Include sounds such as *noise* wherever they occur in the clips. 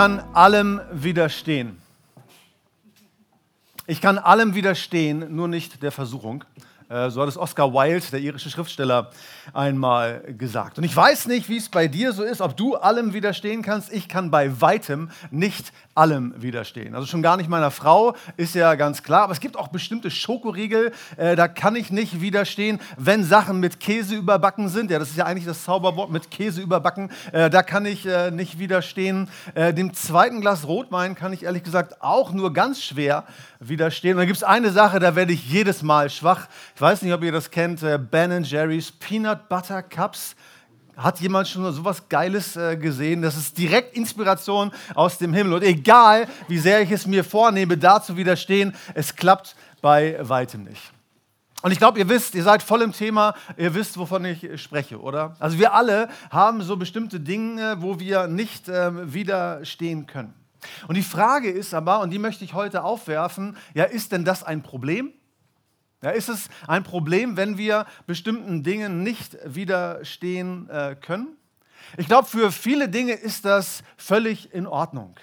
Kann allem widerstehen. Ich kann allem widerstehen, nur nicht der Versuchung. Äh, so hat es Oscar Wilde, der irische Schriftsteller, einmal gesagt. Und ich weiß nicht, wie es bei dir so ist, ob du allem widerstehen kannst. Ich kann bei weitem nicht allem widerstehen. Also schon gar nicht meiner Frau, ist ja ganz klar. Aber es gibt auch bestimmte Schokoriegel, äh, da kann ich nicht widerstehen, wenn Sachen mit Käse überbacken sind. Ja, das ist ja eigentlich das Zauberwort mit Käse überbacken. Äh, da kann ich äh, nicht widerstehen. Äh, dem zweiten Glas Rotwein kann ich ehrlich gesagt auch nur ganz schwer widerstehen. Und dann gibt es eine Sache, da werde ich jedes Mal schwach. Ich weiß nicht, ob ihr das kennt, äh, Ben Jerry's Peanut Butter Cups. Hat jemand schon so was Geiles äh, gesehen? Das ist direkt Inspiration aus dem Himmel. Und egal, wie sehr ich es mir vornehme, da zu widerstehen, es klappt bei weitem nicht. Und ich glaube, ihr wisst, ihr seid voll im Thema, ihr wisst, wovon ich spreche, oder? Also wir alle haben so bestimmte Dinge, wo wir nicht äh, widerstehen können. Und die Frage ist aber, und die möchte ich heute aufwerfen, ja, ist denn das ein Problem? Ja, ist es ein Problem, wenn wir bestimmten Dingen nicht widerstehen äh, können? Ich glaube, für viele Dinge ist das völlig in Ordnung.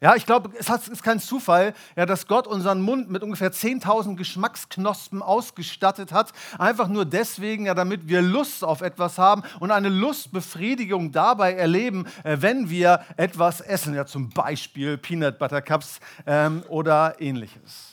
Ja, ich glaube, es ist kein Zufall, ja, dass Gott unseren Mund mit ungefähr 10.000 Geschmacksknospen ausgestattet hat. Einfach nur deswegen, ja, damit wir Lust auf etwas haben und eine Lustbefriedigung dabei erleben, äh, wenn wir etwas essen. Ja, zum Beispiel Peanut Butter Cups ähm, oder ähnliches.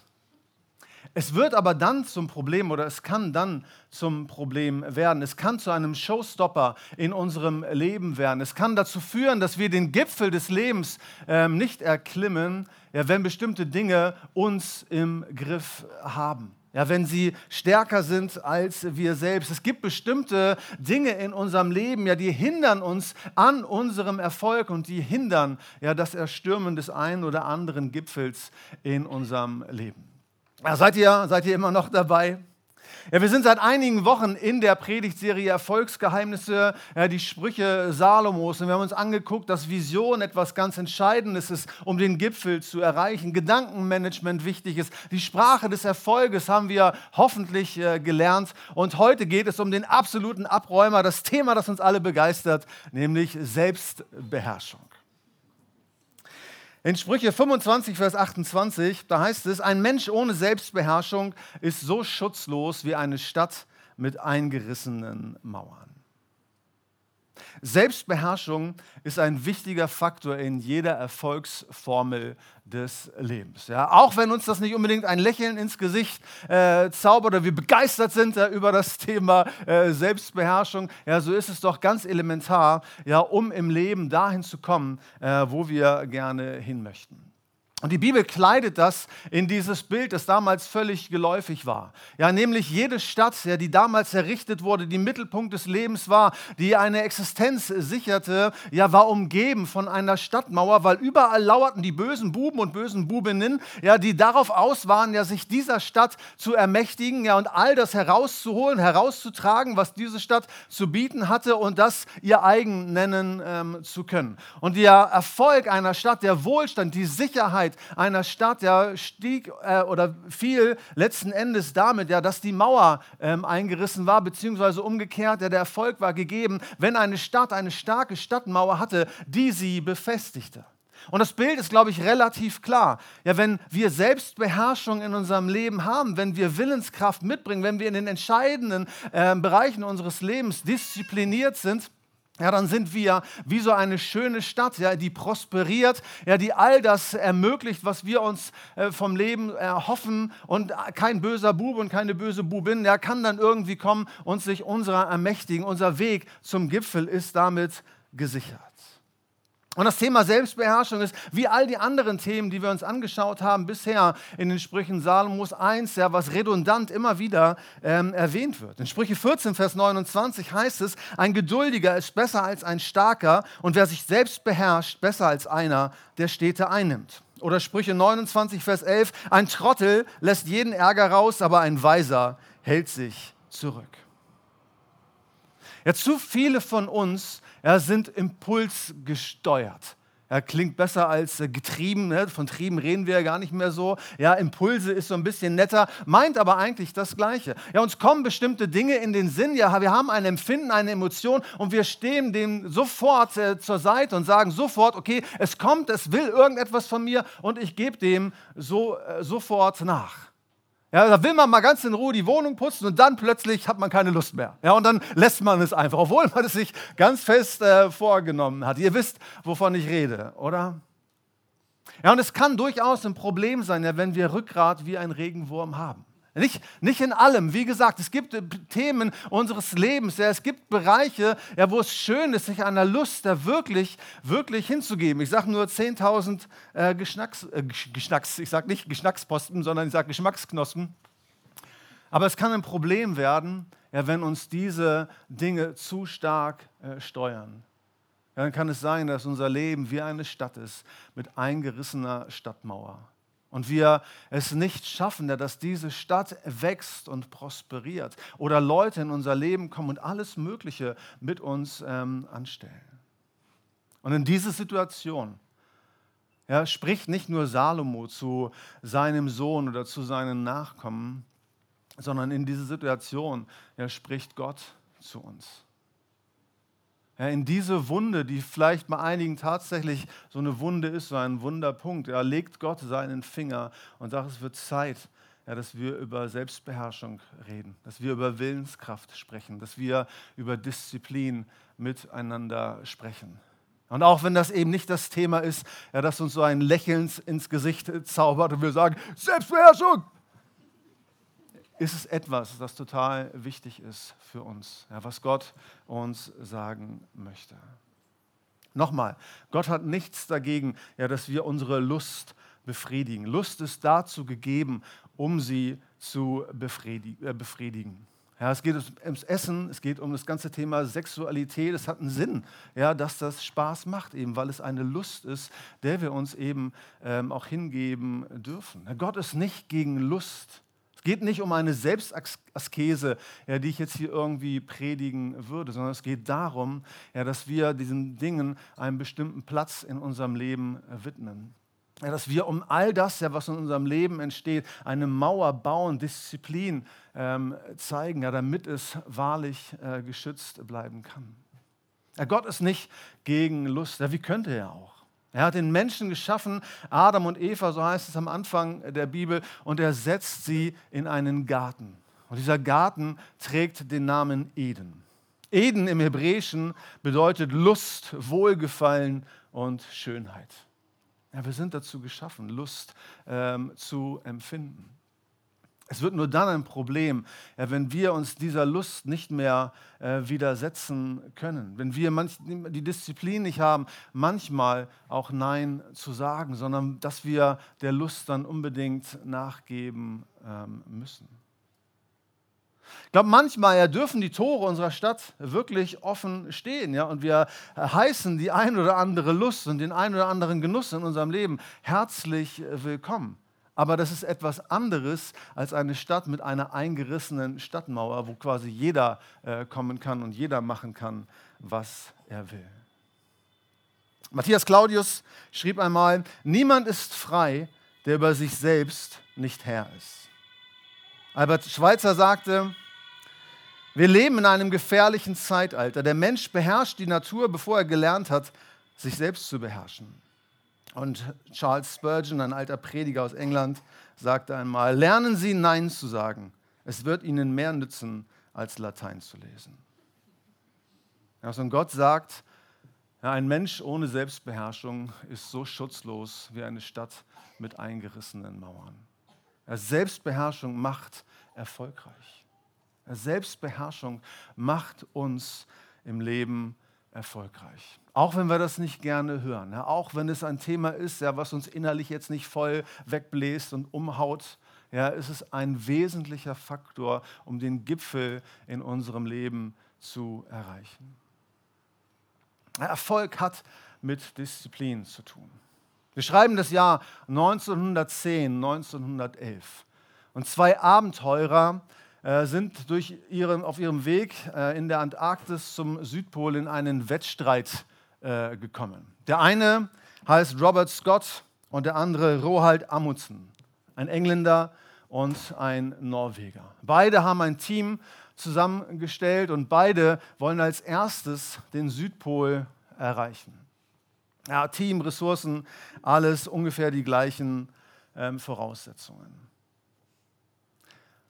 Es wird aber dann zum Problem oder es kann dann zum Problem werden. Es kann zu einem Showstopper in unserem Leben werden. Es kann dazu führen, dass wir den Gipfel des Lebens ähm, nicht erklimmen, ja, wenn bestimmte Dinge uns im Griff haben. Ja, wenn sie stärker sind als wir selbst. Es gibt bestimmte Dinge in unserem Leben, ja, die hindern uns an unserem Erfolg und die hindern ja das Erstürmen des einen oder anderen Gipfels in unserem Leben. Ja, seid, ihr, seid ihr immer noch dabei? Ja, wir sind seit einigen Wochen in der Predigtserie Erfolgsgeheimnisse, ja, die Sprüche Salomos. Und wir haben uns angeguckt, dass Vision etwas ganz Entscheidendes ist, um den Gipfel zu erreichen. Gedankenmanagement wichtig ist. Die Sprache des Erfolges haben wir hoffentlich äh, gelernt. Und heute geht es um den absoluten Abräumer, das Thema, das uns alle begeistert, nämlich Selbstbeherrschung. In Sprüche 25, Vers 28, da heißt es, ein Mensch ohne Selbstbeherrschung ist so schutzlos wie eine Stadt mit eingerissenen Mauern. Selbstbeherrschung ist ein wichtiger Faktor in jeder Erfolgsformel des Lebens. Ja, auch wenn uns das nicht unbedingt ein Lächeln ins Gesicht äh, zaubert oder wir begeistert sind ja, über das Thema äh, Selbstbeherrschung, ja, so ist es doch ganz elementar, ja, um im Leben dahin zu kommen, äh, wo wir gerne hin möchten. Und die Bibel kleidet das in dieses Bild, das damals völlig geläufig war. Ja, nämlich jede Stadt, ja, die damals errichtet wurde, die Mittelpunkt des Lebens war, die eine Existenz sicherte, ja, war umgeben von einer Stadtmauer, weil überall lauerten die bösen Buben und bösen Bubinnen, ja, die darauf aus waren, ja, sich dieser Stadt zu ermächtigen, ja, und all das herauszuholen, herauszutragen, was diese Stadt zu bieten hatte und das ihr eigen nennen ähm, zu können. Und der Erfolg einer Stadt, der Wohlstand, die Sicherheit, Sicherheit einer Stadt ja, stieg äh, oder fiel letzten Endes damit, ja, dass die Mauer ähm, eingerissen war, beziehungsweise umgekehrt, ja, der Erfolg war gegeben, wenn eine Stadt eine starke Stadtmauer hatte, die sie befestigte. Und das Bild ist, glaube ich, relativ klar. Ja, wenn wir Selbstbeherrschung in unserem Leben haben, wenn wir Willenskraft mitbringen, wenn wir in den entscheidenden äh, Bereichen unseres Lebens diszipliniert sind, ja, dann sind wir wie so eine schöne Stadt, ja, die prosperiert, ja, die all das ermöglicht, was wir uns äh, vom Leben erhoffen. Und kein böser Bub und keine böse Bubin, der kann dann irgendwie kommen und sich unserer ermächtigen. Unser Weg zum Gipfel ist damit gesichert. Und das Thema Selbstbeherrschung ist, wie all die anderen Themen, die wir uns angeschaut haben bisher in den Sprüchen Salomos, eins, ja, was redundant immer wieder ähm, erwähnt wird. In Sprüche 14, Vers 29 heißt es, ein Geduldiger ist besser als ein Starker und wer sich selbst beherrscht, besser als einer, der Städte einnimmt. Oder Sprüche 29, Vers 11, ein Trottel lässt jeden Ärger raus, aber ein Weiser hält sich zurück. Ja, zu viele von uns ja, sind impulsgesteuert. Ja, klingt besser als äh, getrieben. Ne? Von Trieben reden wir ja gar nicht mehr so. Ja, Impulse ist so ein bisschen netter, meint aber eigentlich das Gleiche. Ja, uns kommen bestimmte Dinge in den Sinn. Ja, wir haben ein Empfinden, eine Emotion und wir stehen dem sofort äh, zur Seite und sagen sofort, okay, es kommt, es will irgendetwas von mir und ich gebe dem so, äh, sofort nach. Ja, da will man mal ganz in Ruhe die Wohnung putzen und dann plötzlich hat man keine Lust mehr. Ja, und dann lässt man es einfach, obwohl man es sich ganz fest äh, vorgenommen hat. Ihr wisst, wovon ich rede, oder? Ja, und es kann durchaus ein Problem sein, ja, wenn wir Rückgrat wie ein Regenwurm haben. Nicht, nicht in allem. Wie gesagt, es gibt äh, Themen unseres Lebens. Ja, es gibt Bereiche, ja, wo es schön ist, sich einer Lust da wirklich, wirklich hinzugeben. Ich sage nur 10.000 äh, Geschnacks, äh, Geschnacks, ich sage nicht Geschmacksposten, sondern ich sage Geschmacksknospen. Aber es kann ein Problem werden, ja, wenn uns diese Dinge zu stark äh, steuern. Ja, dann kann es sein, dass unser Leben wie eine Stadt ist mit eingerissener Stadtmauer und wir es nicht schaffen, dass diese Stadt wächst und prosperiert oder Leute in unser Leben kommen und alles Mögliche mit uns ähm, anstellen. Und in diese Situation ja, spricht nicht nur Salomo zu seinem Sohn oder zu seinen Nachkommen, sondern in diese Situation ja, spricht Gott zu uns. Ja, in diese Wunde, die vielleicht bei einigen tatsächlich so eine Wunde ist, so ein Wunderpunkt, ja, legt Gott seinen Finger und sagt, es wird Zeit, ja, dass wir über Selbstbeherrschung reden, dass wir über Willenskraft sprechen, dass wir über Disziplin miteinander sprechen. Und auch wenn das eben nicht das Thema ist, ja, das uns so ein Lächeln ins Gesicht zaubert und wir sagen, Selbstbeherrschung, ist es etwas, das total wichtig ist für uns, ja, was Gott uns sagen möchte. Nochmal, Gott hat nichts dagegen, ja, dass wir unsere Lust befriedigen. Lust ist dazu gegeben, um sie zu äh, befriedigen. Ja, es geht ums Essen, es geht um das ganze Thema Sexualität. Es hat einen Sinn, ja, dass das Spaß macht, eben weil es eine Lust ist, der wir uns eben ähm, auch hingeben dürfen. Gott ist nicht gegen Lust. Es geht nicht um eine Selbstaskese, ja, die ich jetzt hier irgendwie predigen würde, sondern es geht darum, ja, dass wir diesen Dingen einen bestimmten Platz in unserem Leben äh, widmen. Ja, dass wir um all das, ja, was in unserem Leben entsteht, eine Mauer bauen, Disziplin ähm, zeigen, ja, damit es wahrlich äh, geschützt bleiben kann. Ja, Gott ist nicht gegen Lust, ja, wie könnte er auch? Er hat den Menschen geschaffen, Adam und Eva, so heißt es am Anfang der Bibel, und er setzt sie in einen Garten. Und dieser Garten trägt den Namen Eden. Eden im Hebräischen bedeutet Lust, Wohlgefallen und Schönheit. Ja, wir sind dazu geschaffen, Lust ähm, zu empfinden. Es wird nur dann ein Problem, ja, wenn wir uns dieser Lust nicht mehr äh, widersetzen können. Wenn wir die Disziplin nicht haben, manchmal auch Nein zu sagen, sondern dass wir der Lust dann unbedingt nachgeben ähm, müssen. Ich glaube, manchmal ja, dürfen die Tore unserer Stadt wirklich offen stehen. Ja? Und wir heißen die ein oder andere Lust und den ein oder anderen Genuss in unserem Leben herzlich äh, willkommen. Aber das ist etwas anderes als eine Stadt mit einer eingerissenen Stadtmauer, wo quasi jeder äh, kommen kann und jeder machen kann, was er will. Matthias Claudius schrieb einmal, niemand ist frei, der über sich selbst nicht Herr ist. Albert Schweitzer sagte, wir leben in einem gefährlichen Zeitalter. Der Mensch beherrscht die Natur, bevor er gelernt hat, sich selbst zu beherrschen. Und Charles Spurgeon, ein alter Prediger aus England, sagte einmal, lernen Sie Nein zu sagen. Es wird Ihnen mehr nützen, als Latein zu lesen. Also und Gott sagt, ja, ein Mensch ohne Selbstbeherrschung ist so schutzlos wie eine Stadt mit eingerissenen Mauern. Ja, Selbstbeherrschung macht erfolgreich. Ja, Selbstbeherrschung macht uns im Leben erfolgreich. Auch wenn wir das nicht gerne hören, ja, auch wenn es ein Thema ist, ja, was uns innerlich jetzt nicht voll wegbläst und umhaut, ja, ist es ein wesentlicher Faktor, um den Gipfel in unserem Leben zu erreichen. Erfolg hat mit Disziplin zu tun. Wir schreiben das Jahr 1910, 1911. Und zwei Abenteurer äh, sind durch ihren, auf ihrem Weg äh, in der Antarktis zum Südpol in einen Wettstreit äh, gekommen. Der eine heißt Robert Scott und der andere Roald Amundsen, ein Engländer und ein Norweger. Beide haben ein Team zusammengestellt und beide wollen als erstes den Südpol erreichen. Ja, Team, Ressourcen, alles ungefähr die gleichen ähm, Voraussetzungen.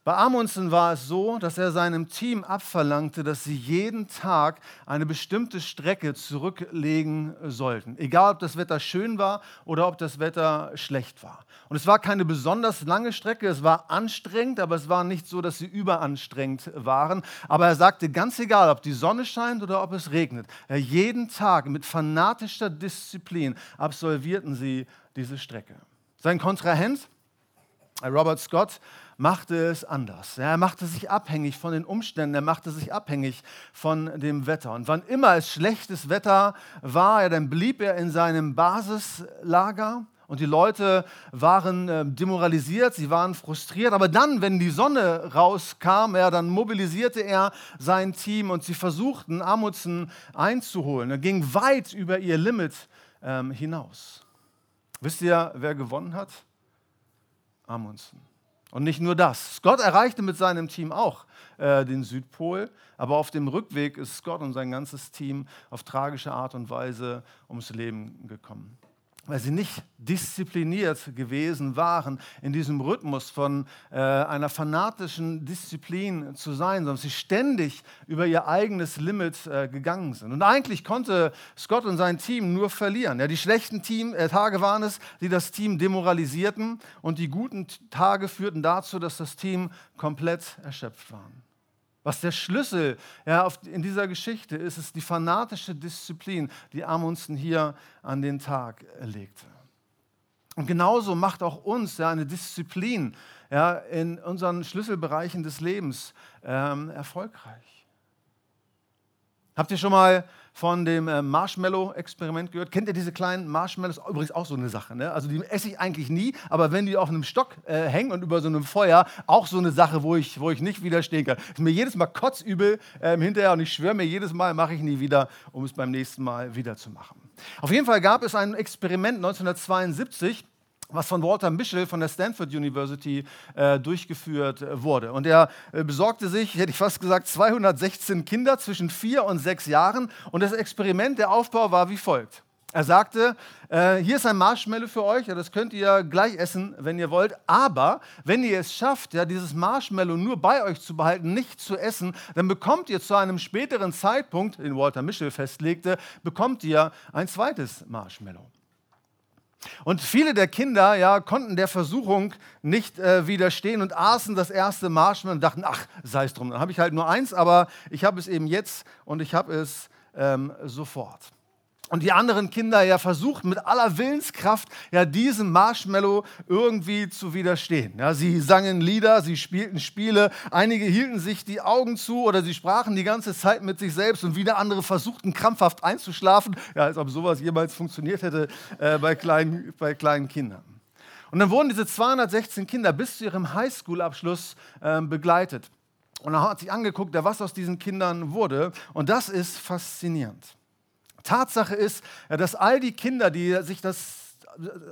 Bei Amundsen war es so, dass er seinem Team abverlangte, dass sie jeden Tag eine bestimmte Strecke zurücklegen sollten. Egal, ob das Wetter schön war oder ob das Wetter schlecht war. Und es war keine besonders lange Strecke, es war anstrengend, aber es war nicht so, dass sie überanstrengend waren. Aber er sagte, ganz egal, ob die Sonne scheint oder ob es regnet, jeden Tag mit fanatischer Disziplin absolvierten sie diese Strecke. Sein Kontrahent, Robert Scott, machte es anders. Er machte sich abhängig von den Umständen, er machte sich abhängig von dem Wetter. Und wann immer es schlechtes Wetter war, dann blieb er in seinem Basislager und die Leute waren äh, demoralisiert, sie waren frustriert. Aber dann, wenn die Sonne rauskam, ja, dann mobilisierte er sein Team und sie versuchten, Amundsen einzuholen. Er ging weit über ihr Limit ähm, hinaus. Wisst ihr, wer gewonnen hat? Amundsen. Und nicht nur das. Scott erreichte mit seinem Team auch äh, den Südpol, aber auf dem Rückweg ist Scott und sein ganzes Team auf tragische Art und Weise ums Leben gekommen weil sie nicht diszipliniert gewesen waren, in diesem Rhythmus von äh, einer fanatischen Disziplin zu sein, sondern sie ständig über ihr eigenes Limit äh, gegangen sind. Und eigentlich konnte Scott und sein Team nur verlieren. Ja, die schlechten Team, äh, Tage waren es, die das Team demoralisierten und die guten Tage führten dazu, dass das Team komplett erschöpft war. Was der Schlüssel ja, in dieser Geschichte ist, ist die fanatische Disziplin, die Amundsen hier an den Tag legte. Und genauso macht auch uns ja, eine Disziplin ja, in unseren Schlüsselbereichen des Lebens ähm, erfolgreich. Habt ihr schon mal von dem äh, Marshmallow-Experiment gehört. Kennt ihr diese kleinen Marshmallows? Übrigens auch so eine Sache. Ne? Also die esse ich eigentlich nie, aber wenn die auf einem Stock äh, hängen und über so einem Feuer, auch so eine Sache, wo ich, wo ich nicht widerstehen kann. Ist mir jedes Mal kotzübel äh, hinterher und ich schwöre mir jedes Mal, mache ich nie wieder, um es beim nächsten Mal wieder zu machen. Auf jeden Fall gab es ein Experiment 1972 was von Walter Mischel von der Stanford University äh, durchgeführt äh, wurde. Und er äh, besorgte sich, hätte ich fast gesagt, 216 Kinder zwischen vier und sechs Jahren. Und das Experiment, der Aufbau war wie folgt. Er sagte, äh, hier ist ein Marshmallow für euch, ja, das könnt ihr gleich essen, wenn ihr wollt. Aber wenn ihr es schafft, ja, dieses Marshmallow nur bei euch zu behalten, nicht zu essen, dann bekommt ihr zu einem späteren Zeitpunkt, den Walter Mischel festlegte, bekommt ihr ein zweites Marshmallow. Und viele der Kinder ja, konnten der Versuchung nicht äh, widerstehen und aßen das erste Marshmallow und dachten, ach, sei es drum, dann habe ich halt nur eins, aber ich habe es eben jetzt und ich habe es ähm, sofort. Und die anderen Kinder ja versuchten mit aller Willenskraft ja diesem Marshmallow irgendwie zu widerstehen. Ja, sie sangen Lieder, sie spielten Spiele, einige hielten sich die Augen zu oder sie sprachen die ganze Zeit mit sich selbst und wieder andere versuchten krampfhaft einzuschlafen, ja, als ob sowas jemals funktioniert hätte äh, bei, kleinen, bei kleinen Kindern. Und dann wurden diese 216 Kinder bis zu ihrem Highschool-Abschluss äh, begleitet. Und dann hat sich angeguckt, was aus diesen Kindern wurde. Und das ist faszinierend. Tatsache ist, dass all die Kinder, die sich das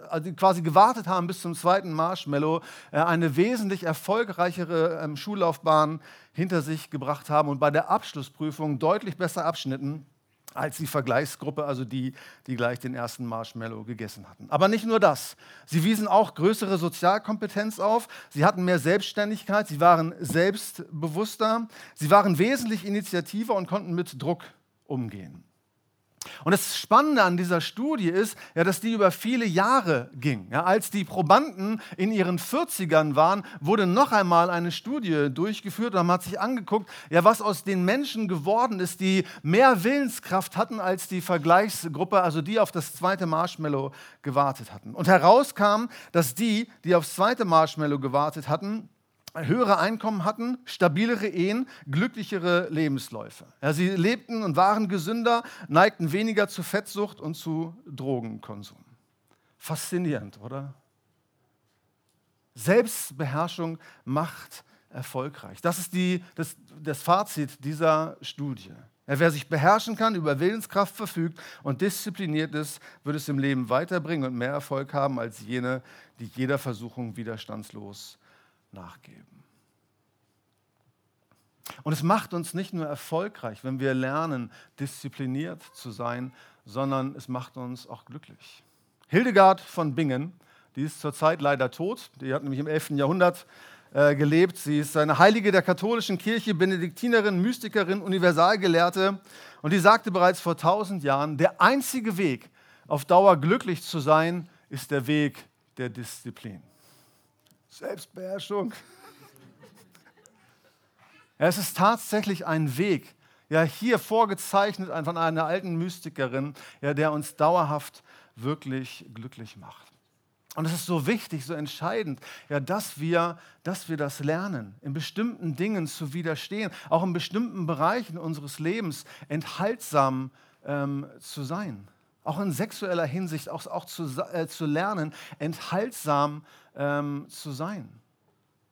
also quasi gewartet haben bis zum zweiten Marshmallow, äh, eine wesentlich erfolgreichere ähm, Schullaufbahn hinter sich gebracht haben und bei der Abschlussprüfung deutlich besser abschnitten als die Vergleichsgruppe, also die, die gleich den ersten Marshmallow gegessen hatten. Aber nicht nur das. Sie wiesen auch größere Sozialkompetenz auf. Sie hatten mehr Selbstständigkeit. Sie waren selbstbewusster. Sie waren wesentlich initiativer und konnten mit Druck umgehen. Und das Spannende an dieser Studie ist, ja, dass die über viele Jahre ging. Ja, als die Probanden in ihren 40ern waren, wurde noch einmal eine Studie durchgeführt und man hat sich angeguckt, ja, was aus den Menschen geworden ist, die mehr Willenskraft hatten als die Vergleichsgruppe, also die auf das zweite Marshmallow gewartet hatten. Und herauskam, dass die, die aufs zweite Marshmallow gewartet hatten, höhere Einkommen hatten, stabilere Ehen, glücklichere Lebensläufe. Ja, sie lebten und waren gesünder, neigten weniger zu Fettsucht und zu Drogenkonsum. Faszinierend, oder? Selbstbeherrschung macht erfolgreich. Das ist die, das, das Fazit dieser Studie. Ja, wer sich beherrschen kann, über Willenskraft verfügt und diszipliniert ist, wird es im Leben weiterbringen und mehr Erfolg haben als jene, die jeder Versuchung widerstandslos nachgeben. Und es macht uns nicht nur erfolgreich, wenn wir lernen, diszipliniert zu sein, sondern es macht uns auch glücklich. Hildegard von Bingen, die ist zurzeit leider tot, die hat nämlich im 11. Jahrhundert äh, gelebt. Sie ist eine Heilige der katholischen Kirche, Benediktinerin, Mystikerin, Universalgelehrte. Und die sagte bereits vor tausend Jahren, der einzige Weg, auf Dauer glücklich zu sein, ist der Weg der Disziplin. Selbstbeherrschung. *laughs* Es ist tatsächlich ein Weg, ja, hier vorgezeichnet von einer alten Mystikerin, ja, der uns dauerhaft wirklich glücklich macht. Und es ist so wichtig, so entscheidend, ja, dass, wir, dass wir das lernen, in bestimmten Dingen zu widerstehen, auch in bestimmten Bereichen unseres Lebens enthaltsam ähm, zu sein. Auch in sexueller Hinsicht, auch, auch zu, äh, zu lernen, enthaltsam ähm, zu sein.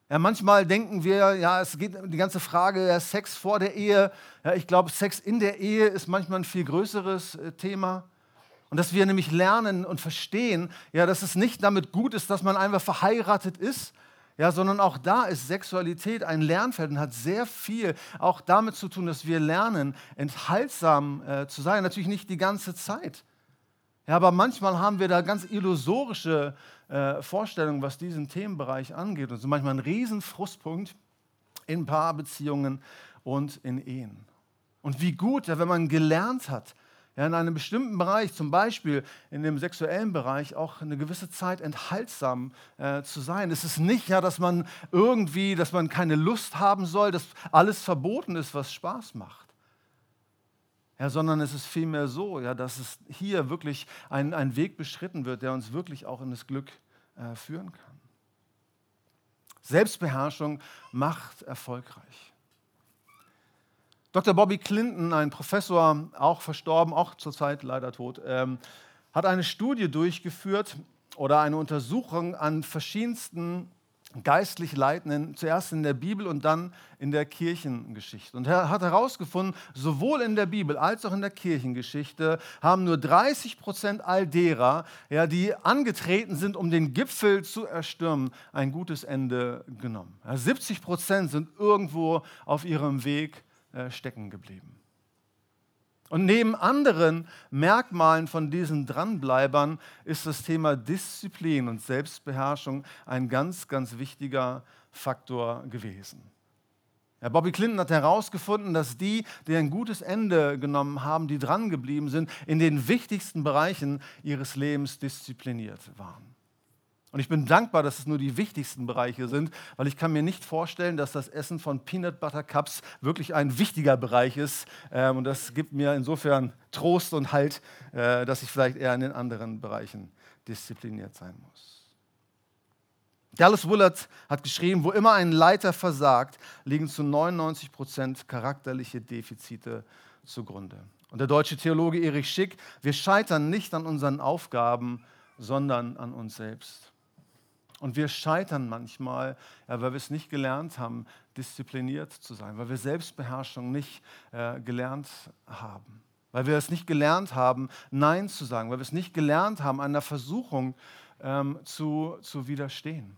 Ja, manchmal denken wir, ja, es geht um die ganze Frage ja, Sex vor der Ehe. Ja, ich glaube, Sex in der Ehe ist manchmal ein viel größeres äh, Thema. Und dass wir nämlich lernen und verstehen, ja, dass es nicht damit gut ist, dass man einfach verheiratet ist, ja, sondern auch da ist Sexualität ein Lernfeld und hat sehr viel auch damit zu tun, dass wir lernen, enthaltsam äh, zu sein. Natürlich nicht die ganze Zeit. Ja, aber manchmal haben wir da ganz illusorische äh, Vorstellungen, was diesen Themenbereich angeht. Und so manchmal ein Riesenfrustpunkt in Paarbeziehungen und in Ehen. Und wie gut, ja, wenn man gelernt hat, ja, in einem bestimmten Bereich, zum Beispiel in dem sexuellen Bereich, auch eine gewisse Zeit enthaltsam äh, zu sein. Es ist nicht ja, dass man irgendwie, dass man keine Lust haben soll, dass alles verboten ist, was Spaß macht. Ja, sondern es ist vielmehr so, ja, dass es hier wirklich ein, ein Weg beschritten wird, der uns wirklich auch in das Glück äh, führen kann. Selbstbeherrschung macht erfolgreich. Dr. Bobby Clinton, ein Professor, auch verstorben, auch zurzeit leider tot, ähm, hat eine Studie durchgeführt oder eine Untersuchung an verschiedensten geistlich Leitenden, zuerst in der Bibel und dann in der Kirchengeschichte. Und er hat herausgefunden, sowohl in der Bibel als auch in der Kirchengeschichte haben nur 30 Prozent all derer, ja, die angetreten sind, um den Gipfel zu erstürmen, ein gutes Ende genommen. Ja, 70 Prozent sind irgendwo auf ihrem Weg äh, stecken geblieben. Und neben anderen Merkmalen von diesen Dranbleibern ist das Thema Disziplin und Selbstbeherrschung ein ganz, ganz wichtiger Faktor gewesen. Ja, Bobby Clinton hat herausgefunden, dass die, die ein gutes Ende genommen haben, die drangeblieben sind, in den wichtigsten Bereichen ihres Lebens diszipliniert waren. Und ich bin dankbar, dass es nur die wichtigsten Bereiche sind, weil ich kann mir nicht vorstellen, dass das Essen von Peanut Butter Cups wirklich ein wichtiger Bereich ist. Ähm, und das gibt mir insofern Trost und Halt, äh, dass ich vielleicht eher in den anderen Bereichen diszipliniert sein muss. Dallas Willard hat geschrieben, wo immer ein Leiter versagt, liegen zu 99 Prozent charakterliche Defizite zugrunde. Und der deutsche Theologe Erich Schick, wir scheitern nicht an unseren Aufgaben, sondern an uns selbst. Und wir scheitern manchmal, ja, weil wir es nicht gelernt haben, diszipliniert zu sein, weil wir Selbstbeherrschung nicht äh, gelernt haben, weil wir es nicht gelernt haben, Nein zu sagen, weil wir es nicht gelernt haben, einer Versuchung ähm, zu, zu widerstehen.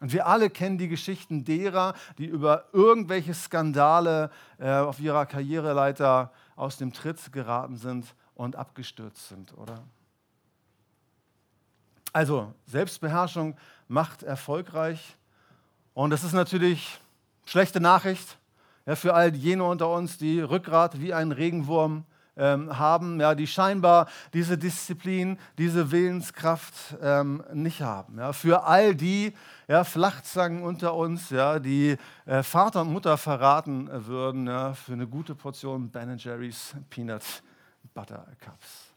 Und wir alle kennen die Geschichten derer, die über irgendwelche Skandale äh, auf ihrer Karriereleiter aus dem Tritt geraten sind und abgestürzt sind, oder? Also Selbstbeherrschung macht erfolgreich. Und das ist natürlich schlechte Nachricht ja, für all jene unter uns, die Rückgrat wie ein Regenwurm ähm, haben, ja, die scheinbar diese Disziplin, diese Willenskraft ähm, nicht haben. Ja. Für all die ja, Flachzangen unter uns, ja, die äh, Vater und Mutter verraten würden, ja, für eine gute Portion Ben Jerry's Peanut Butter Cups.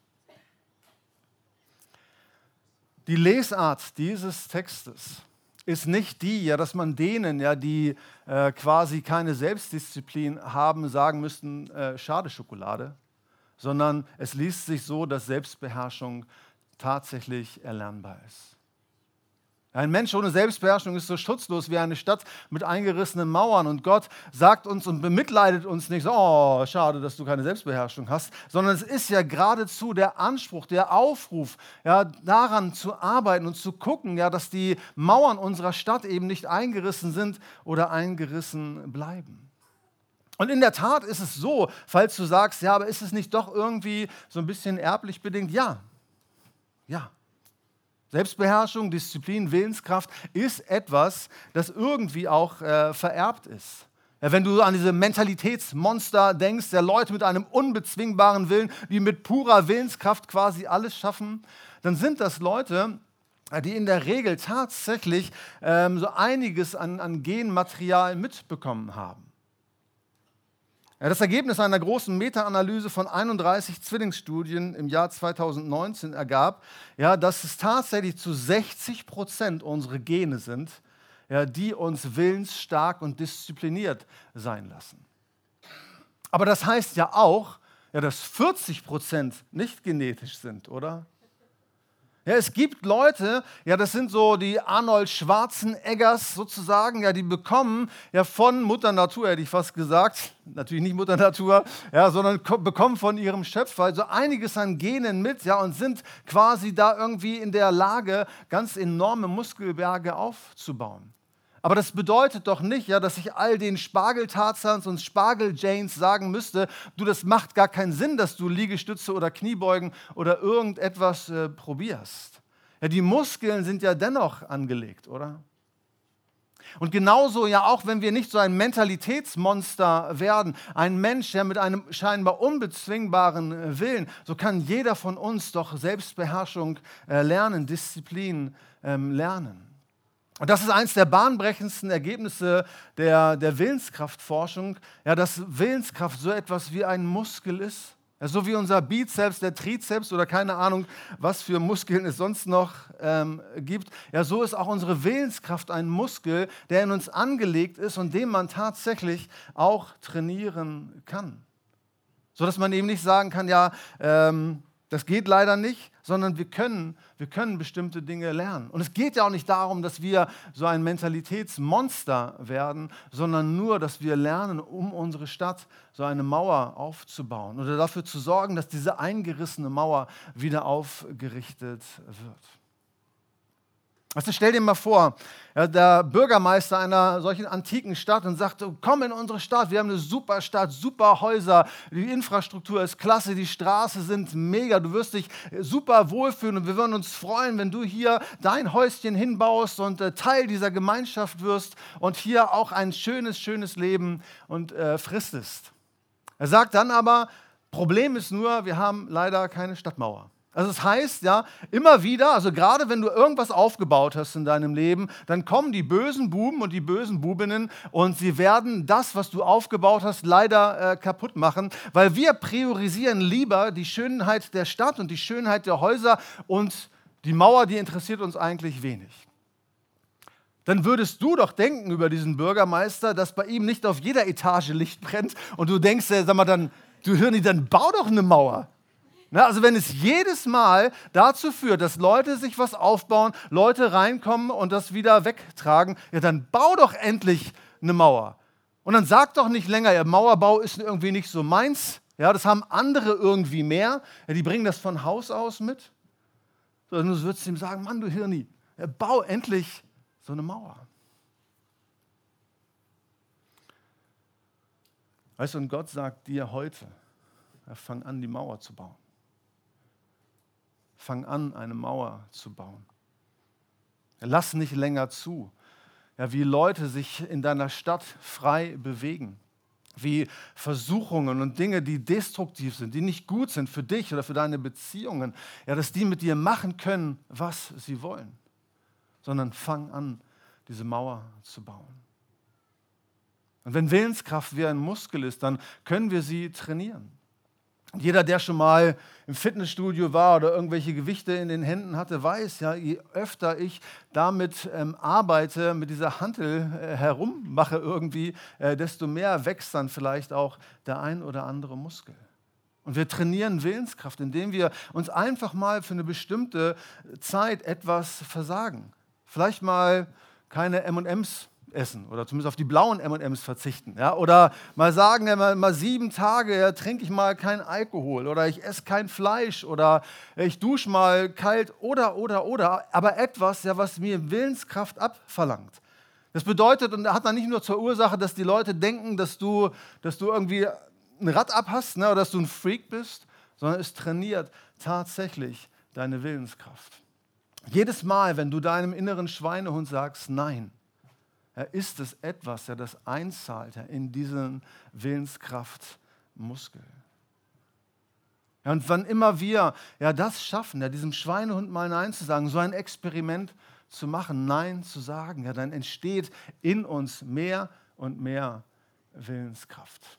Die Lesart dieses Textes ist nicht die, ja, dass man denen, ja, die äh, quasi keine Selbstdisziplin haben, sagen müssten, äh, schade Schokolade, sondern es liest sich so, dass Selbstbeherrschung tatsächlich erlernbar ist. Ein Mensch ohne Selbstbeherrschung ist so schutzlos wie eine Stadt mit eingerissenen Mauern. Und Gott sagt uns und bemitleidet uns nicht so, oh, schade, dass du keine Selbstbeherrschung hast, sondern es ist ja geradezu der Anspruch, der Aufruf, ja, daran zu arbeiten und zu gucken, ja, dass die Mauern unserer Stadt eben nicht eingerissen sind oder eingerissen bleiben. Und in der Tat ist es so, falls du sagst, ja, aber ist es nicht doch irgendwie so ein bisschen erblich bedingt? Ja, ja. Selbstbeherrschung, Disziplin, Willenskraft ist etwas, das irgendwie auch äh, vererbt ist. Ja, wenn du an diese Mentalitätsmonster denkst, der Leute mit einem unbezwingbaren Willen, die mit purer Willenskraft quasi alles schaffen, dann sind das Leute, die in der Regel tatsächlich ähm, so einiges an, an Genmaterial mitbekommen haben. Ja, das Ergebnis einer großen Meta-Analyse von 31 Zwillingsstudien im Jahr 2019 ergab, ja, dass es tatsächlich zu 60 Prozent unsere Gene sind, ja, die uns willensstark und diszipliniert sein lassen. Aber das heißt ja auch, ja, dass 40 Prozent nicht genetisch sind, oder? Ja, es gibt Leute, ja, das sind so die Arnold Schwarzeneggers sozusagen, ja, die bekommen ja von Mutter Natur, hätte ich fast gesagt, natürlich nicht Mutter Natur, ja, sondern bekommen von ihrem Schöpfer also einiges an Genen mit, ja, und sind quasi da irgendwie in der Lage, ganz enorme Muskelberge aufzubauen. Aber das bedeutet doch nicht, ja, dass ich all den Spargeltarzans und Spargel-Janes sagen müsste, du, das macht gar keinen Sinn, dass du Liegestütze oder Kniebeugen oder irgendetwas äh, probierst. Ja, die Muskeln sind ja dennoch angelegt, oder? Und genauso ja auch, wenn wir nicht so ein Mentalitätsmonster werden, ein Mensch, der mit einem scheinbar unbezwingbaren äh, Willen, so kann jeder von uns doch Selbstbeherrschung äh, lernen, Disziplin ähm, lernen. Und das ist eines der bahnbrechendsten Ergebnisse der, der Willenskraftforschung, ja, dass Willenskraft so etwas wie ein Muskel ist. Ja, so wie unser Bizeps, der Trizeps oder keine Ahnung, was für Muskeln es sonst noch ähm, gibt. Ja, so ist auch unsere Willenskraft ein Muskel, der in uns angelegt ist und den man tatsächlich auch trainieren kann. So dass man eben nicht sagen kann, ja, ähm, das geht leider nicht, sondern wir können, wir können bestimmte Dinge lernen. Und es geht ja auch nicht darum, dass wir so ein Mentalitätsmonster werden, sondern nur, dass wir lernen, um unsere Stadt so eine Mauer aufzubauen oder dafür zu sorgen, dass diese eingerissene Mauer wieder aufgerichtet wird. Also stell dir mal vor, der Bürgermeister einer solchen antiken Stadt und sagt, komm in unsere Stadt, wir haben eine super Stadt, super Häuser, die Infrastruktur ist klasse, die Straßen sind mega, du wirst dich super wohlfühlen und wir würden uns freuen, wenn du hier dein Häuschen hinbaust und äh, Teil dieser Gemeinschaft wirst und hier auch ein schönes, schönes Leben und äh, fristest. Er sagt dann aber, Problem ist nur, wir haben leider keine Stadtmauer. Also das heißt ja, immer wieder, also gerade wenn du irgendwas aufgebaut hast in deinem Leben, dann kommen die bösen Buben und die bösen Bubinnen und sie werden das, was du aufgebaut hast, leider äh, kaputt machen, weil wir priorisieren lieber die Schönheit der Stadt und die Schönheit der Häuser und die Mauer, die interessiert uns eigentlich wenig. Dann würdest du doch denken über diesen Bürgermeister, dass bei ihm nicht auf jeder Etage Licht brennt und du denkst, äh, sag mal, dann, du Hirni, dann bau doch eine Mauer. Ne, also wenn es jedes Mal dazu führt, dass Leute sich was aufbauen, Leute reinkommen und das wieder wegtragen, ja, dann bau doch endlich eine Mauer. Und dann sag doch nicht länger, ja, Mauerbau ist irgendwie nicht so meins. Ja, das haben andere irgendwie mehr. Ja, die bringen das von Haus aus mit. Sondern du würdest ihm sagen, Mann, du Hirni, ja, bau endlich so eine Mauer. Weißt du, und Gott sagt dir heute, ja, fang an, die Mauer zu bauen. Fang an, eine Mauer zu bauen. Lass nicht länger zu, ja, wie Leute sich in deiner Stadt frei bewegen. wie Versuchungen und Dinge, die destruktiv sind, die nicht gut sind für dich oder für deine Beziehungen, ja, dass die mit dir machen können, was sie wollen, sondern fang an, diese Mauer zu bauen. Und wenn Willenskraft wie ein Muskel ist, dann können wir sie trainieren. Jeder, der schon mal im Fitnessstudio war oder irgendwelche Gewichte in den Händen hatte, weiß, ja, je öfter ich damit ähm, arbeite, mit dieser Hantel äh, herummache irgendwie, äh, desto mehr wächst dann vielleicht auch der ein oder andere Muskel. Und wir trainieren Willenskraft, indem wir uns einfach mal für eine bestimmte Zeit etwas versagen. Vielleicht mal keine MMs essen oder zumindest auf die blauen MMs verzichten. Ja? Oder mal sagen, mal, mal, sieben Tage ja, trinke ich mal keinen Alkohol oder ich esse kein Fleisch oder ich dusche mal kalt oder, oder, oder. Aber etwas, ja, was mir Willenskraft abverlangt. Das bedeutet und hat dann nicht nur zur Ursache, dass die Leute denken, dass du, dass du irgendwie ein Rad ab hast ne, oder dass du ein Freak bist, sondern es trainiert tatsächlich deine Willenskraft. Jedes Mal, wenn du deinem inneren Schweinehund sagst, nein, ist es etwas, ja, das einzahlt in diesen Willenskraftmuskel. Ja, und wann immer wir ja, das schaffen, ja, diesem Schweinehund mal Nein zu sagen, so ein Experiment zu machen, Nein zu sagen, ja, dann entsteht in uns mehr und mehr Willenskraft.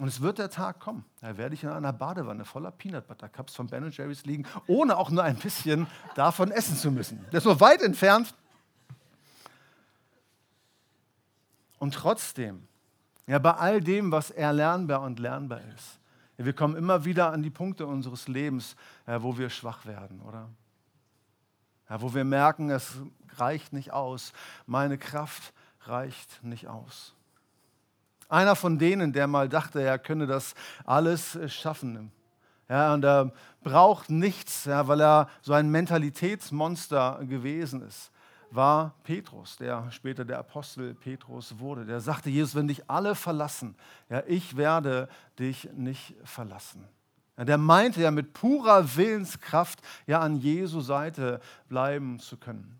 Und es wird der Tag kommen, da werde ich in einer Badewanne voller Peanut Butter Cups von Ben Jerry's liegen, ohne auch nur ein bisschen davon essen zu müssen. Das ist so weit entfernt, Und trotzdem, ja, bei all dem, was erlernbar und lernbar ist, ja, wir kommen immer wieder an die Punkte unseres Lebens, ja, wo wir schwach werden, oder? Ja, wo wir merken, es reicht nicht aus, meine Kraft reicht nicht aus. Einer von denen, der mal dachte, er könne das alles schaffen. Ja, und er braucht nichts, ja, weil er so ein Mentalitätsmonster gewesen ist war Petrus, der später der Apostel Petrus wurde. Der sagte, Jesus, wenn dich alle verlassen, ja, ich werde dich nicht verlassen. Ja, der meinte ja mit purer Willenskraft ja an Jesu Seite bleiben zu können.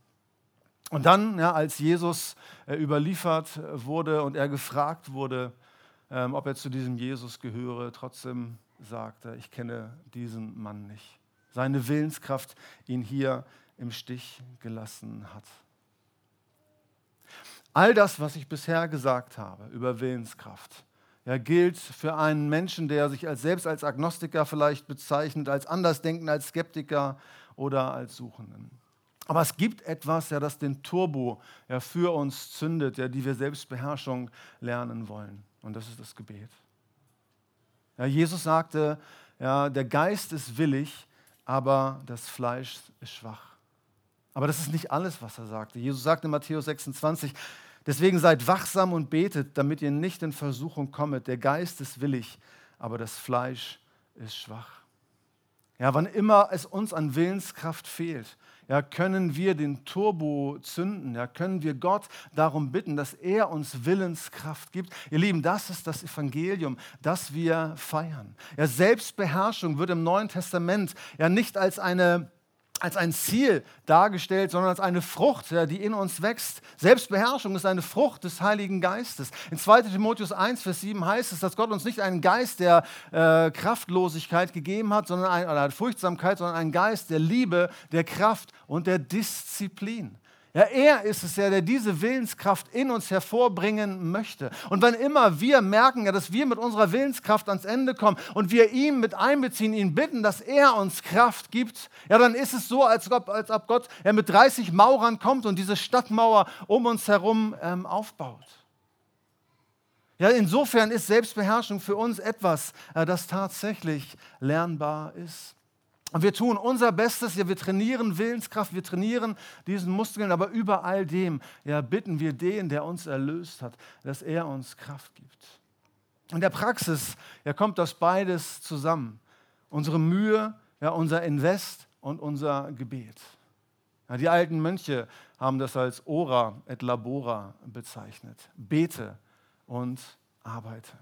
Und dann, ja, als Jesus äh, überliefert wurde und er gefragt wurde, ähm, ob er zu diesem Jesus gehöre, trotzdem sagte, ich kenne diesen Mann nicht. Seine Willenskraft ihn hier im Stich gelassen hat. All das, was ich bisher gesagt habe über Willenskraft, ja, gilt für einen Menschen, der sich als, selbst als Agnostiker vielleicht bezeichnet, als Andersdenken, als Skeptiker oder als Suchenden. Aber es gibt etwas, ja, das den Turbo ja, für uns zündet, ja, die wir Selbstbeherrschung lernen wollen. Und das ist das Gebet. Ja, Jesus sagte, ja, der Geist ist willig, aber das Fleisch ist schwach. Aber das ist nicht alles, was er sagte. Jesus sagte in Matthäus 26, deswegen seid wachsam und betet, damit ihr nicht in Versuchung kommet. Der Geist ist willig, aber das Fleisch ist schwach. Ja, wann immer es uns an Willenskraft fehlt, ja, können wir den Turbo zünden, ja, können wir Gott darum bitten, dass er uns Willenskraft gibt. Ihr Lieben, das ist das Evangelium, das wir feiern. Ja, Selbstbeherrschung wird im Neuen Testament ja nicht als eine als ein Ziel dargestellt, sondern als eine Frucht, die in uns wächst. Selbstbeherrschung ist eine Frucht des Heiligen Geistes. In 2 Timotheus 1, Vers 7 heißt es, dass Gott uns nicht einen Geist der äh, Kraftlosigkeit gegeben hat, sondern ein, oder Furchtsamkeit, sondern einen Geist der Liebe, der Kraft und der Disziplin. Ja, er ist es ja, der diese Willenskraft in uns hervorbringen möchte. Und wenn immer wir merken, ja, dass wir mit unserer Willenskraft ans Ende kommen und wir ihn mit einbeziehen, ihn bitten, dass er uns Kraft gibt, ja, dann ist es so, als ob, als ob Gott ja, mit 30 Maurern kommt und diese Stadtmauer um uns herum ähm, aufbaut. Ja, insofern ist Selbstbeherrschung für uns etwas, äh, das tatsächlich lernbar ist. Und wir tun unser Bestes, ja, wir trainieren Willenskraft, wir trainieren diesen Muskeln, aber über all dem ja, bitten wir den, der uns erlöst hat, dass er uns Kraft gibt. In der Praxis ja, kommt das beides zusammen. Unsere Mühe, ja, unser Invest und unser Gebet. Ja, die alten Mönche haben das als Ora et Labora bezeichnet. Bete und arbeite.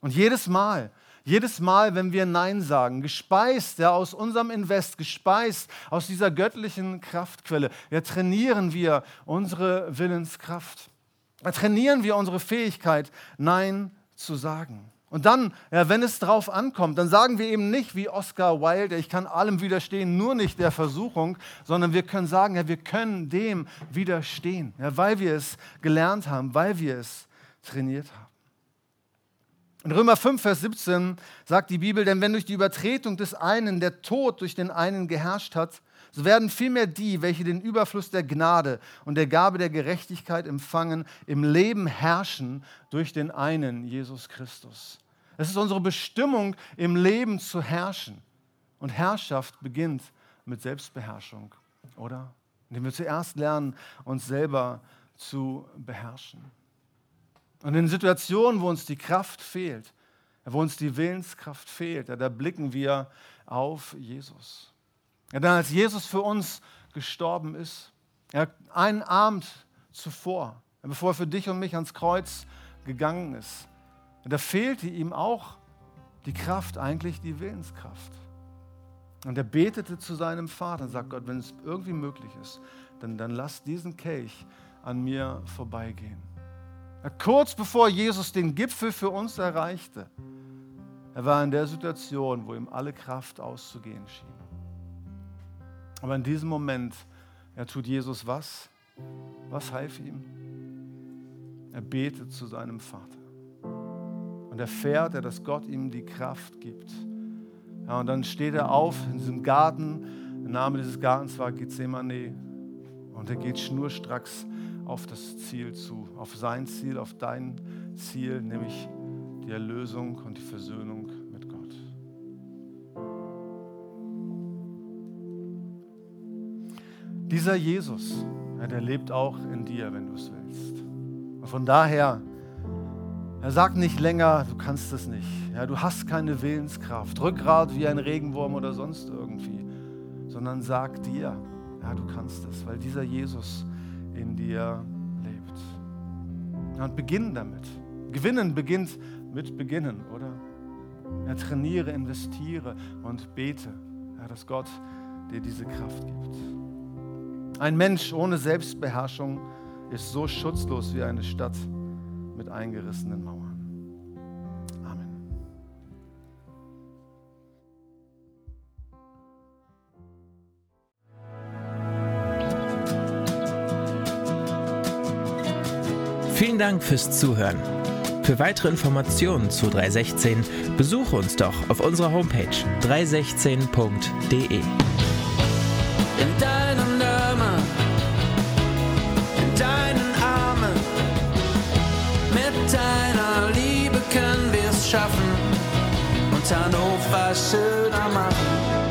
Und jedes Mal, jedes Mal, wenn wir Nein sagen, gespeist ja, aus unserem Invest, gespeist aus dieser göttlichen Kraftquelle, ja, trainieren wir unsere Willenskraft. trainieren wir unsere Fähigkeit, Nein zu sagen. Und dann, ja, wenn es drauf ankommt, dann sagen wir eben nicht wie Oscar Wilde, ich kann allem widerstehen, nur nicht der Versuchung, sondern wir können sagen, ja, wir können dem widerstehen, ja, weil wir es gelernt haben, weil wir es trainiert haben. In Römer 5, Vers 17 sagt die Bibel, denn wenn durch die Übertretung des einen der Tod durch den einen geherrscht hat, so werden vielmehr die, welche den Überfluss der Gnade und der Gabe der Gerechtigkeit empfangen, im Leben herrschen durch den einen, Jesus Christus. Es ist unsere Bestimmung, im Leben zu herrschen. Und Herrschaft beginnt mit Selbstbeherrschung, oder? Indem wir zuerst lernen, uns selber zu beherrschen. Und in Situationen, wo uns die Kraft fehlt, wo uns die Willenskraft fehlt, da blicken wir auf Jesus. Ja, dann als Jesus für uns gestorben ist, ja, einen Abend zuvor, bevor er für dich und mich ans Kreuz gegangen ist, da fehlte ihm auch die Kraft, eigentlich die Willenskraft. Und er betete zu seinem Vater und sagt, Gott, wenn es irgendwie möglich ist, dann, dann lass diesen Kelch an mir vorbeigehen. Kurz bevor Jesus den Gipfel für uns erreichte, er war in der Situation, wo ihm alle Kraft auszugehen schien. Aber in diesem Moment, er tut Jesus was? Was half ihm? Er betet zu seinem Vater. Und erfährt er, dass Gott ihm die Kraft gibt. Ja, und dann steht er auf in diesem Garten. Der Name dieses Gartens war Gethsemane. Und er geht schnurstracks auf das Ziel zu, auf sein Ziel, auf dein Ziel, nämlich die Erlösung und die Versöhnung Dieser Jesus, der lebt auch in dir, wenn du es willst. Und von daher, er sagt nicht länger, du kannst es nicht. Ja, du hast keine Willenskraft, Rückgrat wie ein Regenwurm oder sonst irgendwie, sondern sag dir, ja, du kannst es, weil dieser Jesus in dir lebt. Und beginn damit. Gewinnen beginnt mit Beginnen, oder? Ja, trainiere, investiere und bete, ja, dass Gott dir diese Kraft gibt. Ein Mensch ohne Selbstbeherrschung ist so schutzlos wie eine Stadt mit eingerissenen Mauern. Vielen Dank fürs Zuhören. Für weitere Informationen zu 316 besuche uns doch auf unserer Homepage 316.de. schaffen und Hannover schöner machen.